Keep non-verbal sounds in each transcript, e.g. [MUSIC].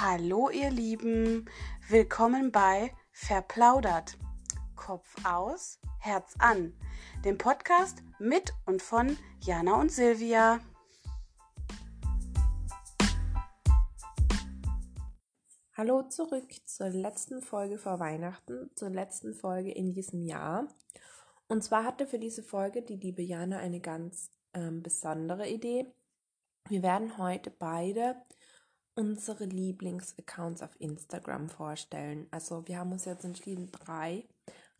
Hallo ihr Lieben, willkommen bei Verplaudert. Kopf aus, Herz an, dem Podcast mit und von Jana und Silvia. Hallo zurück zur letzten Folge vor Weihnachten, zur letzten Folge in diesem Jahr. Und zwar hatte für diese Folge die liebe Jana eine ganz ähm, besondere Idee. Wir werden heute beide unsere Lieblingsaccounts auf Instagram vorstellen. Also wir haben uns jetzt entschieden, drei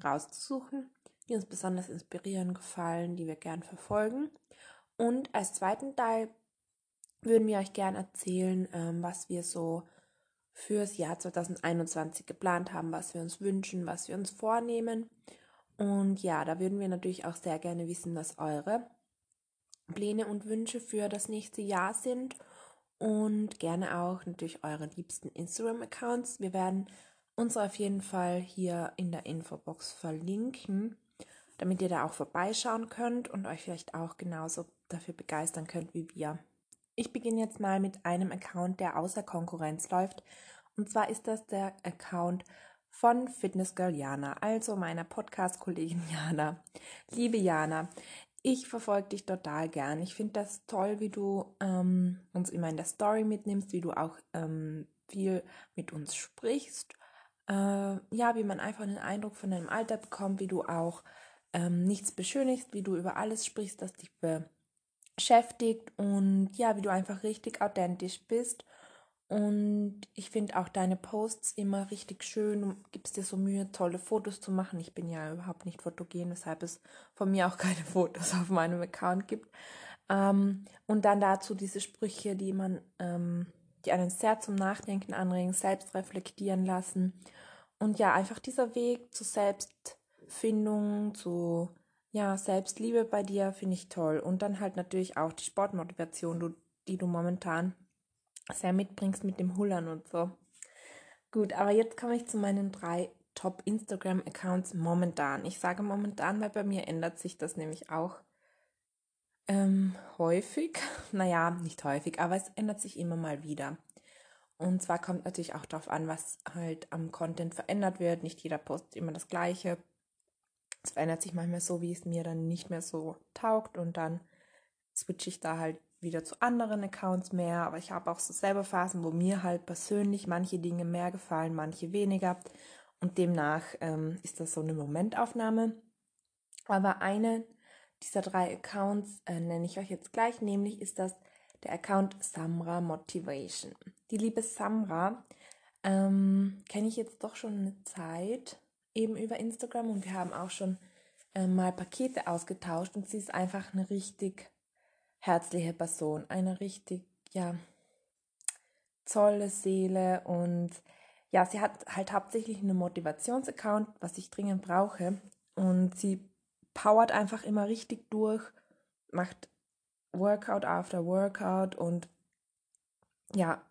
rauszusuchen, die uns besonders inspirieren, gefallen, die wir gern verfolgen. Und als zweiten Teil würden wir euch gern erzählen, ähm, was wir so fürs Jahr 2021 geplant haben, was wir uns wünschen, was wir uns vornehmen. Und ja, da würden wir natürlich auch sehr gerne wissen, was eure Pläne und Wünsche für das nächste Jahr sind und gerne auch natürlich eure liebsten Instagram-Accounts. Wir werden unsere auf jeden Fall hier in der Infobox verlinken, damit ihr da auch vorbeischauen könnt und euch vielleicht auch genauso dafür begeistern könnt wie wir. Ich beginne jetzt mal mit einem Account, der außer Konkurrenz läuft. Und zwar ist das der Account von Fitness Girl Jana, also meiner Podcast-Kollegin [LAUGHS] Jana. Liebe Jana, ich verfolge dich total gern. Ich finde das toll, wie du ähm, uns immer in der Story mitnimmst, wie du auch ähm, viel mit uns sprichst. Äh, ja, wie man einfach einen Eindruck von deinem Alter bekommt, wie du auch ähm, nichts beschönigst, wie du über alles sprichst, das dich beschäftigt und ja, wie du einfach richtig authentisch bist und ich finde auch deine Posts immer richtig schön. Du gibst dir so Mühe, tolle Fotos zu machen. Ich bin ja überhaupt nicht fotogen, weshalb es von mir auch [LAUGHS] keine Fotos auf meinem Account gibt. Ähm, und dann dazu diese Sprüche, die man, ähm, die einen sehr zum Nachdenken anregen, selbst reflektieren lassen. Und ja, einfach dieser Weg zur Selbstfindung, zu ja, Selbstliebe bei dir finde ich toll. Und dann halt natürlich auch die Sportmotivation, die du momentan sehr mitbringst mit dem Hullern und so. Gut, aber jetzt komme ich zu meinen drei Top Instagram Accounts momentan. Ich sage momentan, weil bei mir ändert sich das nämlich auch ähm, häufig. [LAUGHS] Naja, nicht häufig, aber es ändert sich immer mal wieder. Und zwar kommt natürlich auch darauf an, was halt am Content verändert wird. Nicht jeder postet immer das Gleiche. Es verändert sich manchmal so, wie es mir dann nicht mehr so taugt und dann switche ich da halt wieder zu anderen Accounts mehr, aber ich habe auch so selber Phasen, wo mir halt persönlich manche Dinge mehr gefallen, manche weniger. Und demnach ähm, ist das so eine Momentaufnahme. Aber eine dieser drei Accounts äh, nenne ich euch jetzt gleich, nämlich ist das der Account Samra Motivation. Die liebe Samra ähm, kenne ich jetzt doch schon eine Zeit eben über Instagram und wir haben auch schon äh, mal Pakete ausgetauscht und sie ist einfach eine richtig herzliche Person, eine richtig, ja, tolle Seele und ja, sie hat halt hauptsächlich einen Motivationsaccount, was ich dringend brauche und sie powert einfach immer richtig durch, macht Workout after Workout und ja,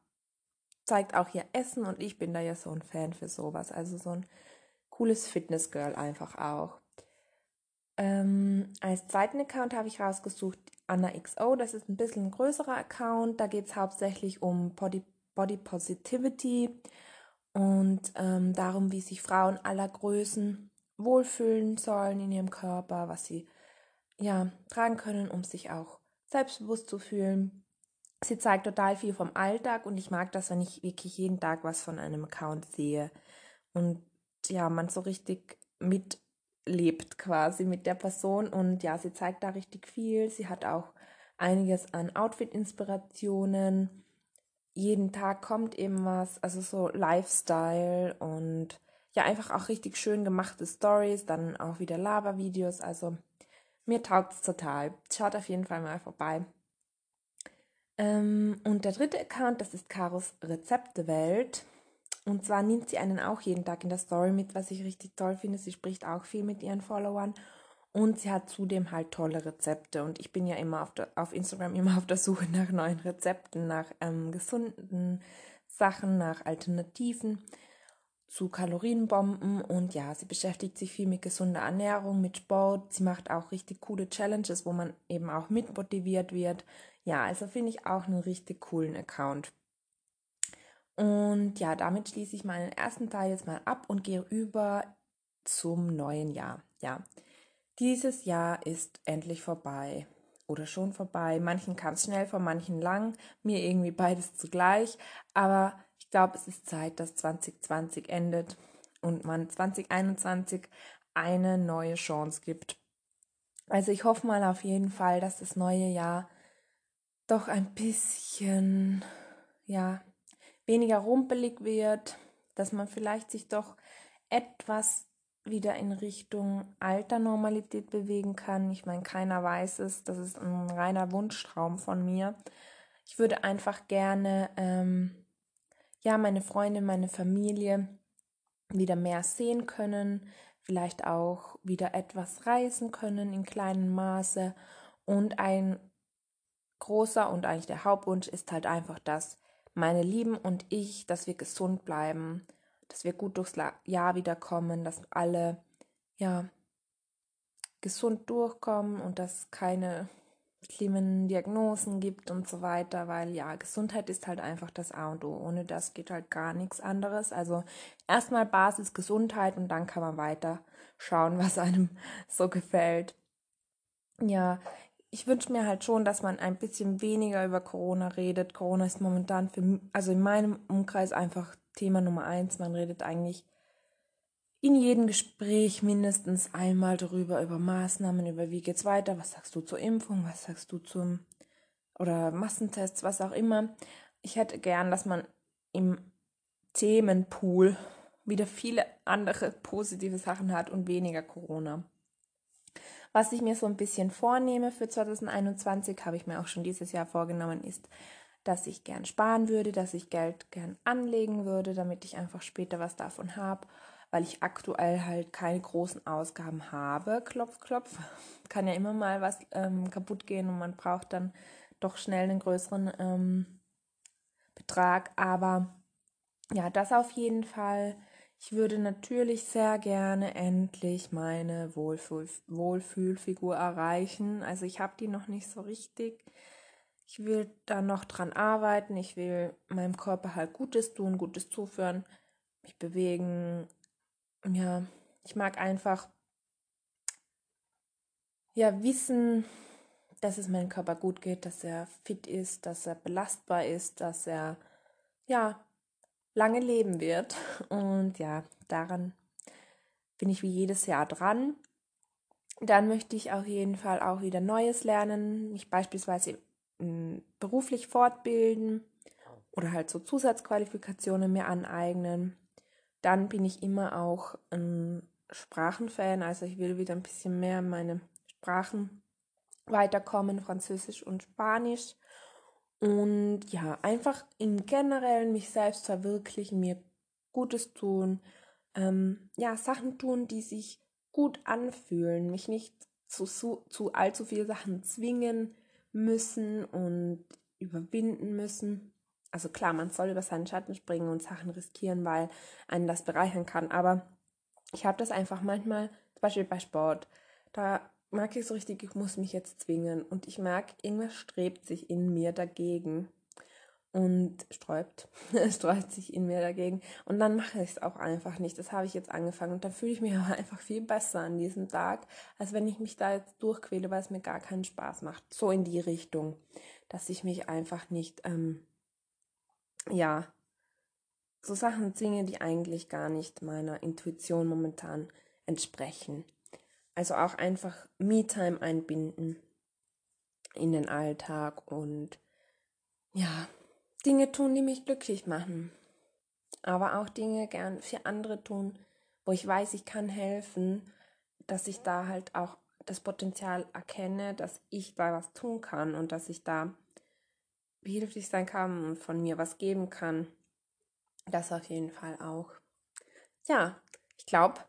zeigt auch ihr Essen und ich bin da ja so ein Fan für sowas, also so ein cooles Fitness-Girl einfach auch. Ähm, als zweiten Account habe ich rausgesucht Anna XO. Das ist ein bisschen ein größerer Account. Da geht es hauptsächlich um Body, Body Positivity und ähm, darum, wie sich Frauen aller Größen wohlfühlen sollen in ihrem Körper, was sie ja tragen können, um sich auch selbstbewusst zu fühlen. Sie zeigt total viel vom Alltag und ich mag das, wenn ich wirklich jeden Tag was von einem Account sehe und ja, man so richtig mit lebt quasi mit der Person und ja, sie zeigt da richtig viel. Sie hat auch einiges an Outfit-Inspirationen. Jeden Tag kommt eben was, also so Lifestyle und ja, einfach auch richtig schön gemachte Stories, dann auch wieder Lava-Videos. Also mir taugt es total. Schaut auf jeden Fall mal vorbei. Ähm, und der dritte Account, das ist Karos Rezeptewelt. Und zwar nimmt sie einen auch jeden Tag in der Story mit, was ich richtig toll finde. Sie spricht auch viel mit ihren Followern und sie hat zudem halt tolle Rezepte. Und ich bin ja immer auf, der, auf Instagram immer auf der Suche nach neuen Rezepten, nach ähm, gesunden Sachen, nach Alternativen zu Kalorienbomben. Und ja, sie beschäftigt sich viel mit gesunder Ernährung, mit Sport. Sie macht auch richtig coole Challenges, wo man eben auch mitmotiviert wird. Ja, also finde ich auch einen richtig coolen Account. Und ja, damit schließe ich meinen ersten Teil jetzt mal ab und gehe über zum neuen Jahr. Ja, dieses Jahr ist endlich vorbei oder schon vorbei. Manchen kam es schnell, vor manchen lang, mir irgendwie beides zugleich. Aber ich glaube, es ist Zeit, dass 2020 endet und man 2021 eine neue Chance gibt. Also ich hoffe mal auf jeden Fall, dass das neue Jahr doch ein bisschen, ja, weniger rumpelig wird, dass man vielleicht sich doch etwas wieder in Richtung alter Normalität bewegen kann. Ich meine, keiner weiß es, das ist ein reiner Wunschtraum von mir. Ich würde einfach gerne, ähm, ja, meine Freunde, meine Familie wieder mehr sehen können, vielleicht auch wieder etwas reisen können in kleinem Maße. Und ein großer und eigentlich der Hauptwunsch ist halt einfach, dass meine Lieben und ich, dass wir gesund bleiben, dass wir gut durchs Jahr wiederkommen, dass alle ja gesund durchkommen und dass keine schlimmen Diagnosen gibt und so weiter, weil ja, Gesundheit ist halt einfach das A und O. Ohne das geht halt gar nichts anderes. Also erstmal Basis Gesundheit und dann kann man weiter schauen, was einem [LAUGHS] so gefällt. Ja, ich wünsche mir halt schon, dass man ein bisschen weniger über Corona redet. Corona ist momentan für, also in meinem Umkreis einfach Thema Nummer eins. Man redet eigentlich in jedem Gespräch mindestens einmal darüber, über Maßnahmen, über wie geht's weiter, was sagst du zur Impfung, was sagst du zum oder Massentests, was auch immer. Ich hätte gern, dass man im Themenpool wieder viele andere positive Sachen hat und weniger Corona. Was ich mir so ein bisschen vornehme für 2021, habe ich mir auch schon dieses Jahr vorgenommen, ist dass ich gern sparen würde, dass ich Geld gern anlegen würde, damit ich einfach später was davon habe, weil ich aktuell halt keine großen Ausgaben habe. Klopf, klopf. [LAUGHS] Kann ja immer mal was ähm, kaputt gehen und man braucht dann doch schnell einen größeren ähm, Betrag. Aber ja, das auf jeden Fall. Ich würde natürlich sehr gerne endlich meine Wohlfühl Wohlfühlfigur erreichen. Also ich habe die noch nicht so richtig. Ich will da noch dran arbeiten. Ich will meinem Körper halt Gutes tun, Gutes zuführen, mich bewegen. Ja, ich mag einfach ja wissen, dass es meinem Körper gut geht, dass er fit ist, dass er belastbar ist, dass er ja lange leben wird. Und ja, daran bin ich wie jedes Jahr dran. Dann möchte ich auf jeden Fall auch wieder Neues lernen, mich beispielsweise beruflich fortbilden oder halt so Zusatzqualifikationen mir aneignen. Dann bin ich immer auch ein Sprachenfan, also ich will wieder ein bisschen mehr meine Sprachen weiterkommen, Französisch und Spanisch. Und ja, einfach im Generellen mich selbst verwirklichen, mir Gutes tun, ähm, ja, Sachen tun, die sich gut anfühlen, mich nicht zu, zu, zu allzu viele Sachen zwingen, müssen und überwinden müssen. Also klar, man soll über seinen Schatten springen und Sachen riskieren, weil einen das bereichern kann. Aber ich habe das einfach manchmal, zum Beispiel bei Sport, da mag ich so richtig, ich muss mich jetzt zwingen. Und ich merke, irgendwas strebt sich in mir dagegen und sträubt, [LAUGHS] sträubt sich in mir dagegen. Und dann mache ich es auch einfach nicht. Das habe ich jetzt angefangen. Und da fühle ich mich [LAUGHS] aber einfach viel besser an diesem Tag, als wenn ich mich da jetzt durchquäle, weil es mir gar keinen Spaß macht. So in die Richtung, dass ich mich einfach nicht, ähm, ja, so Sachen zwinge, die eigentlich gar nicht meiner Intuition momentan entsprechen. Also auch einfach Me-Time einbinden in den Alltag und ja, Dinge tun, die mich glücklich machen. Aber auch Dinge gern für andere tun, wo ich weiß, ich kann helfen, dass ich da halt auch das Potenzial erkenne, dass ich da was tun kann und dass ich da behilflich sein kann und von mir was geben kann. Das auf jeden Fall auch. Ja, ich glaube,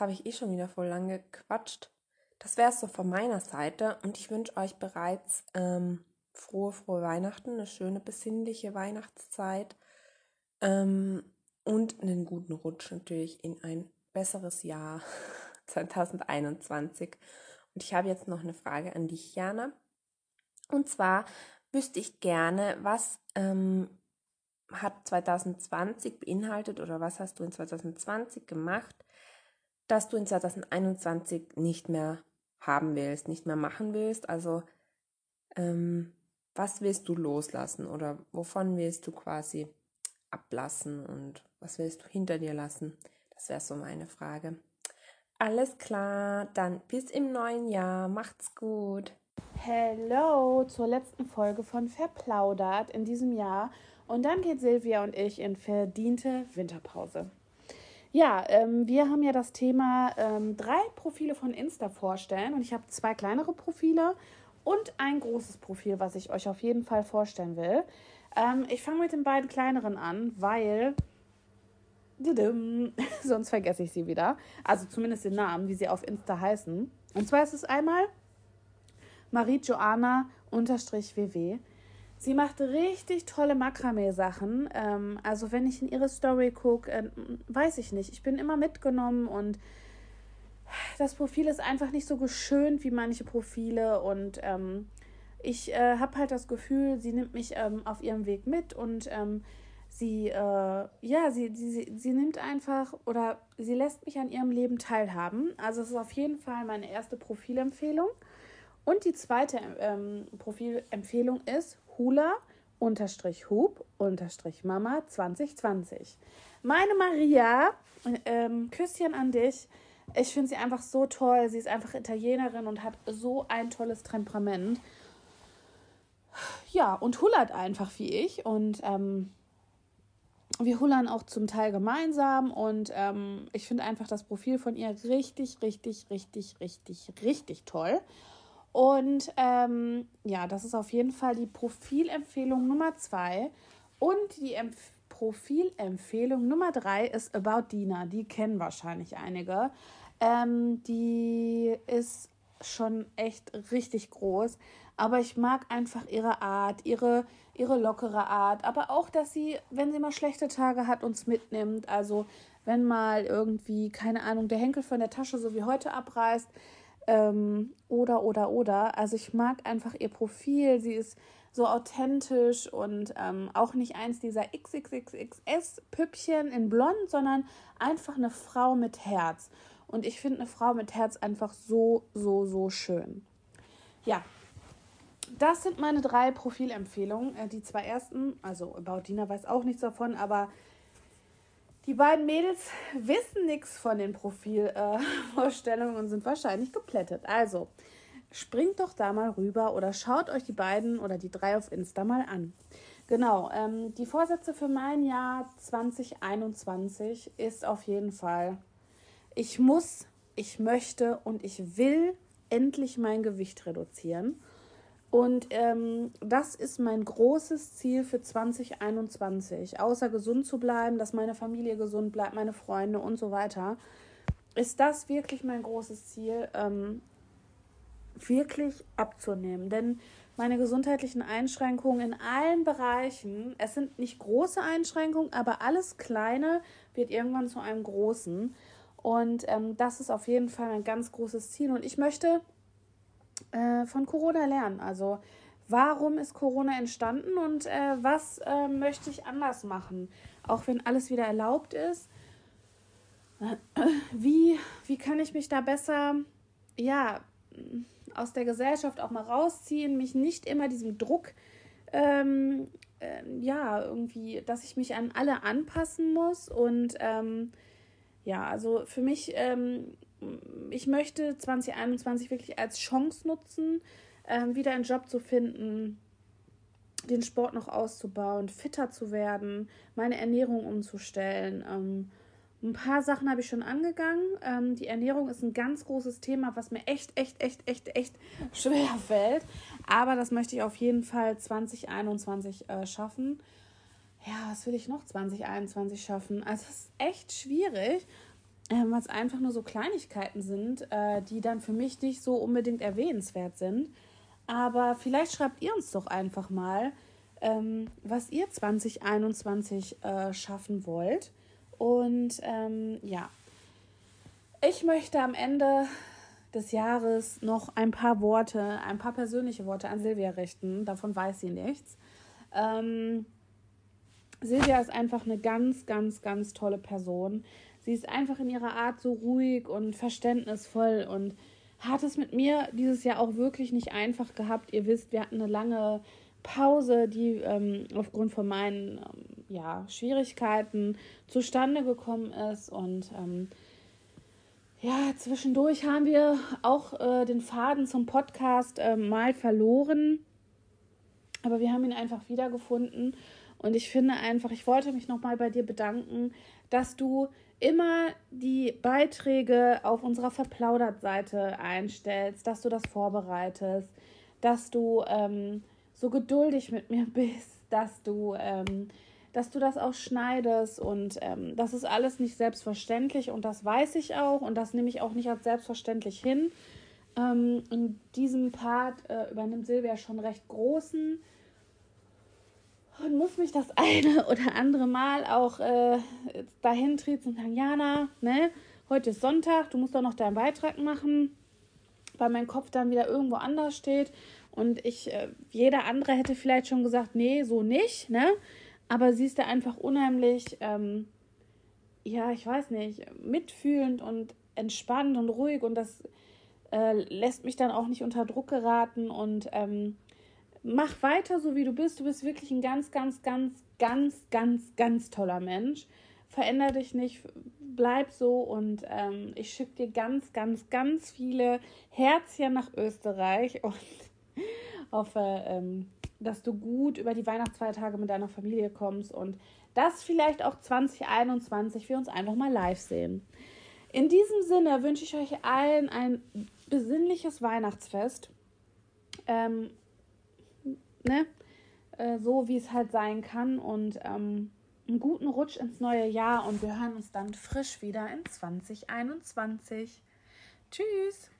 habe ich eh schon wieder voll lange gequatscht. Das wäre es so von meiner Seite und ich wünsche euch bereits ähm, frohe, frohe Weihnachten, eine schöne, besinnliche Weihnachtszeit ähm, und einen guten Rutsch natürlich in ein besseres Jahr [LAUGHS] 2021. Und ich habe jetzt noch eine Frage an dich, Jana. Und zwar wüsste ich gerne, was ähm, hat 2020 beinhaltet oder was hast du in 2020 gemacht, dass du in 2021 nicht mehr haben willst, nicht mehr machen willst? Also ähm, was willst du loslassen oder wovon willst du quasi ablassen und was willst du hinter dir lassen? Das wäre so meine Frage. Alles klar, dann bis im neuen Jahr. Macht's gut. Hello zur letzten Folge von Verplaudert in diesem Jahr. Und dann geht Silvia und ich in verdiente Winterpause. Ja, ähm, wir haben ja das Thema ähm, drei Profile von Insta vorstellen und ich habe zwei kleinere Profile und ein großes Profil, was ich euch auf jeden Fall vorstellen will. Ähm, ich fange mit den beiden kleineren an, weil [LAUGHS] sonst vergesse ich sie wieder. Also zumindest den Namen, wie sie auf Insta heißen. Und zwar ist es einmal Marie Joanna WW. Sie macht richtig tolle Makramee-Sachen. Ähm, also wenn ich in ihre Story gucke, äh, weiß ich nicht. Ich bin immer mitgenommen und das Profil ist einfach nicht so geschönt wie manche Profile und ähm, ich äh, habe halt das Gefühl, sie nimmt mich ähm, auf ihrem Weg mit und ähm, sie, äh, ja, sie, sie, sie nimmt einfach oder sie lässt mich an ihrem Leben teilhaben. Also es ist auf jeden Fall meine erste Profilempfehlung. Und die zweite ähm, Profilempfehlung ist Hula unterstrich Hub unterstrich Mama 2020. Meine Maria, ähm, Küsschen an dich. Ich finde sie einfach so toll. Sie ist einfach Italienerin und hat so ein tolles Temperament. Ja, und hullert einfach wie ich. Und ähm, wir hullern auch zum Teil gemeinsam. Und ähm, ich finde einfach das Profil von ihr richtig, richtig, richtig, richtig, richtig toll. Und ähm, ja, das ist auf jeden Fall die Profilempfehlung Nummer zwei. Und die Empf Profilempfehlung Nummer drei ist About Dina. Die kennen wahrscheinlich einige. Ähm, die ist schon echt richtig groß. Aber ich mag einfach ihre Art, ihre, ihre lockere Art. Aber auch, dass sie, wenn sie mal schlechte Tage hat, uns mitnimmt. Also wenn mal irgendwie, keine Ahnung, der Henkel von der Tasche so wie heute abreißt, ähm, oder, oder, oder. Also ich mag einfach ihr Profil. Sie ist so authentisch und ähm, auch nicht eins dieser XXXXS-Püppchen in blond, sondern einfach eine Frau mit Herz. Und ich finde eine Frau mit Herz einfach so, so, so schön. Ja, das sind meine drei Profilempfehlungen. Äh, die zwei ersten, also Baudina weiß auch nichts davon, aber die beiden Mädels wissen nichts von den Profilvorstellungen äh, [LAUGHS] und sind wahrscheinlich geplättet. Also, springt doch da mal rüber oder schaut euch die beiden oder die drei auf Insta mal an. Genau, ähm, die Vorsätze für mein Jahr 2021 ist auf jeden Fall, ich muss, ich möchte und ich will endlich mein Gewicht reduzieren. Und ähm, das ist mein großes Ziel für 2021. Außer gesund zu bleiben, dass meine Familie gesund bleibt, meine Freunde und so weiter. Ist das wirklich mein großes Ziel, ähm, wirklich abzunehmen? Denn meine gesundheitlichen Einschränkungen in allen Bereichen, es sind nicht große Einschränkungen, aber alles Kleine wird irgendwann zu einem Großen. Und ähm, das ist auf jeden Fall ein ganz großes Ziel. Und ich möchte äh, von Corona lernen. Also warum ist Corona entstanden und äh, was äh, möchte ich anders machen? Auch wenn alles wieder erlaubt ist. [CLEARS THROAT] Wie, wie kann ich mich da besser, ja, aus der Gesellschaft auch mal rausziehen, mich nicht immer diesem Druck, ähm, äh, ja, irgendwie, dass ich mich an alle anpassen muss und ähm, ja, also für mich ähm, ich möchte 2021 wirklich als Chance nutzen, ähm, wieder einen Job zu finden, den Sport noch auszubauen, fitter zu werden, meine Ernährung umzustellen. Ähm, ein paar Sachen habe ich schon angegangen. Ähm, die Ernährung ist ein ganz großes Thema, was mir echt, echt, echt, echt, echt [LAUGHS] schwer fällt. Aber das möchte ich auf jeden Fall 2021 äh, schaffen. Ja, was will ich noch 2021 schaffen? Also es ist echt schwierig äh, was einfach nur so Kleinigkeiten sind, äh, die dann für mich nicht so unbedingt erwähnenswert sind. Aber vielleicht schreibt ihr uns doch einfach mal, ähm, was ihr 2021 äh, schaffen wollt. Und ähm, ja, ich möchte am Ende des Jahres noch ein paar Worte, ein paar persönliche Worte an Silvia richten. Davon weiß sie nichts. Ähm, Silvia ist einfach eine ganz, ganz, ganz tolle Person. Sie ist einfach in ihrer Art so ruhig und verständnisvoll und hat es mit mir dieses Jahr auch wirklich nicht einfach gehabt. Ihr wisst, wir hatten eine lange Pause, die ähm, aufgrund von meinen ähm, ja, Schwierigkeiten zustande gekommen ist. Und ähm, ja, zwischendurch haben wir auch äh, den Faden zum Podcast äh, mal verloren. Aber wir haben ihn einfach wiedergefunden. Und ich finde einfach, ich wollte mich nochmal bei dir bedanken, dass du immer die Beiträge auf unserer Verplaudert-Seite einstellst, dass du das vorbereitest, dass du ähm, so geduldig mit mir [LAUGHS] bist, dass du, ähm, dass du das auch schneidest und ähm, das ist alles nicht selbstverständlich und das weiß ich auch und das nehme ich auch nicht als selbstverständlich hin. Ähm, in diesem Part äh, übernimmt Silvia schon recht großen und muss mich das eine [LAUGHS] oder andere Mal auch äh, dahin treten und sagen, Jana, ne, heute ist Sonntag, du musst doch noch deinen Beitrag machen, weil mein Kopf dann wieder irgendwo anders steht. Und ich, äh, jeder andere hätte vielleicht schon gesagt, nee, so nicht, ne? Aber sie ist da einfach unheimlich, ähm, ja, ich weiß nicht, mitfühlend und entspannt und ruhig und das äh, lässt mich dann auch nicht unter Druck geraten und ähm, mach weiter so wie du bist. Du bist wirklich ein ganz, ganz, ganz, ganz, ganz, ganz toller Mensch. Veränder dich nicht, bleib so und ähm, ich schicke dir ganz, ganz, ganz viele Herzchen nach Österreich [LAUGHS] und hoffe, ähm, dass du gut über die Weihnachtsfeiertage mit deiner Familie kommst und dass vielleicht auch 2021 wir uns einfach mal live sehen. In diesem Sinne wünsche ich euch allen ein besinnliches Weihnachtsfest. Ähm, ne? Äh, so wie es halt sein kann und ähm, einen guten Rutsch ins neue Jahr und wir hören uns dann frisch wieder in 2021. Tschüss!